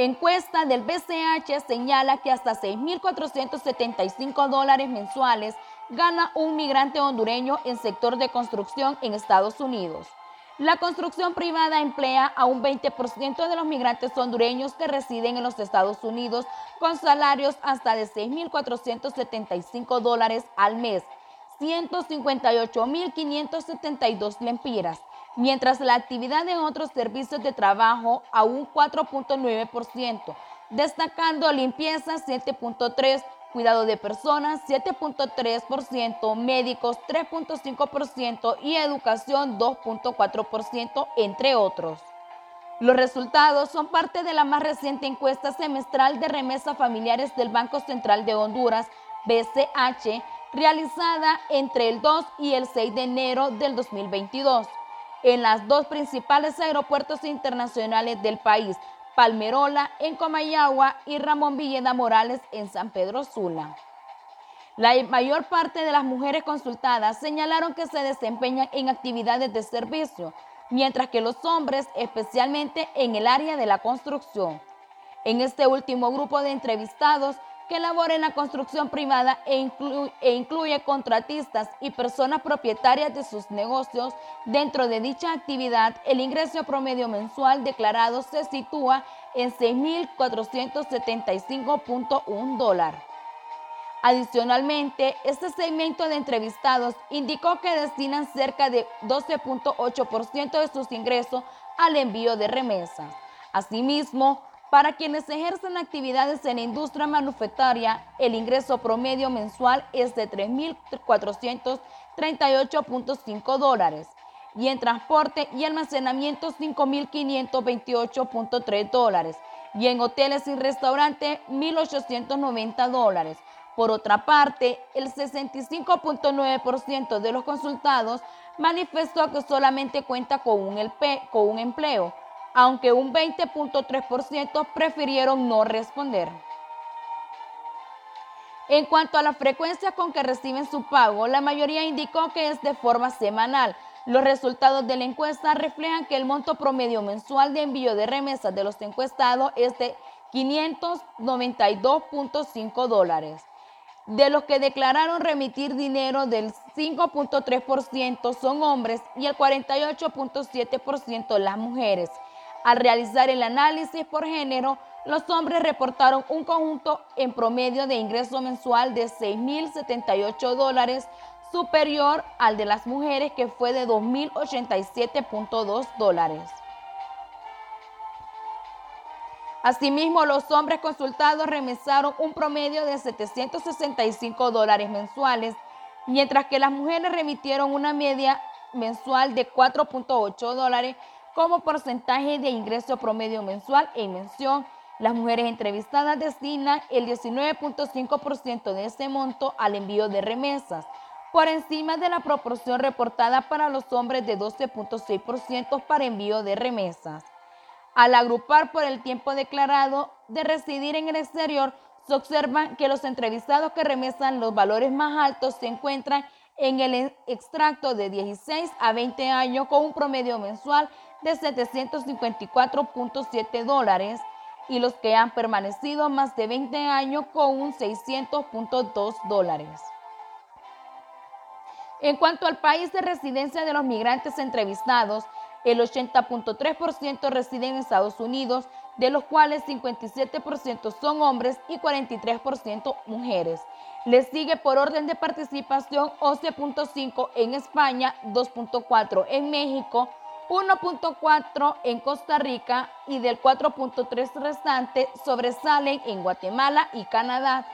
Encuesta del BCH señala que hasta 6.475 dólares mensuales gana un migrante hondureño en sector de construcción en Estados Unidos. La construcción privada emplea a un 20% de los migrantes hondureños que residen en los Estados Unidos con salarios hasta de 6.475 dólares al mes, 158.572 lempiras mientras la actividad de otros servicios de trabajo a un 4.9%, destacando limpieza 7.3%, cuidado de personas 7.3%, médicos 3.5% y educación 2.4%, entre otros. Los resultados son parte de la más reciente encuesta semestral de remesas familiares del Banco Central de Honduras, BCH, realizada entre el 2 y el 6 de enero del 2022 en las dos principales aeropuertos internacionales del país, Palmerola en Comayagua y Ramón Villeda Morales en San Pedro Sula. La mayor parte de las mujeres consultadas señalaron que se desempeñan en actividades de servicio, mientras que los hombres, especialmente en el área de la construcción. En este último grupo de entrevistados, que labora en la construcción privada e, e, incluye contratistas y personas propietarias de sus negocios. Dentro de dicha actividad, el ingreso promedio mensual declarado se sitúa en 6.475.1 dólar. Adicionalmente, este segmento de entrevistados indicó que destinan cerca de 12.8% de sus ingresos al envío de remesas. Asimismo, para quienes ejercen actividades en la industria manufacturera, el ingreso promedio mensual es de 3.438.5 dólares y en transporte y almacenamiento 5.528.3 dólares y en hoteles y restaurantes 1.890 dólares. Por otra parte, el 65.9% de los consultados manifestó que solamente cuenta con un, con un empleo aunque un 20.3% prefirieron no responder. En cuanto a la frecuencia con que reciben su pago, la mayoría indicó que es de forma semanal. Los resultados de la encuesta reflejan que el monto promedio mensual de envío de remesas de los encuestados es de 592.5 dólares. De los que declararon remitir dinero del 5.3% son hombres y el 48.7% las mujeres. Al realizar el análisis por género, los hombres reportaron un conjunto en promedio de ingreso mensual de 6.078 dólares, superior al de las mujeres que fue de 2.087.2 dólares. Asimismo, los hombres consultados remesaron un promedio de 765 dólares mensuales, mientras que las mujeres remitieron una media mensual de 4.8 dólares como porcentaje de ingreso promedio mensual en mención. Las mujeres entrevistadas destinan el 19.5% de ese monto al envío de remesas, por encima de la proporción reportada para los hombres de 12.6% para envío de remesas. Al agrupar por el tiempo declarado de residir en el exterior, se observa que los entrevistados que remesan los valores más altos se encuentran en el extracto de 16 a 20 años con un promedio mensual de 754.7 dólares y los que han permanecido más de 20 años con un 600.2 dólares. En cuanto al país de residencia de los migrantes entrevistados, el 80.3% residen en Estados Unidos, de los cuales 57% son hombres y 43% mujeres. Le sigue por orden de participación 11.5 en España, 2.4 en México, 1.4 en Costa Rica y del 4.3 restante sobresalen en Guatemala y Canadá.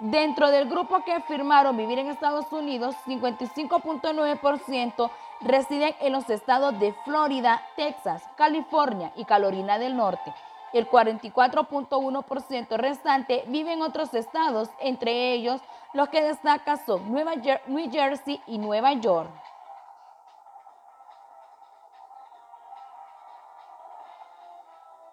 Dentro del grupo que afirmaron vivir en Estados Unidos, 55.9% residen en los estados de Florida, Texas, California y Carolina del Norte. El 44.1% restante vive en otros estados, entre ellos los que destacan son Nueva New Jersey y Nueva York.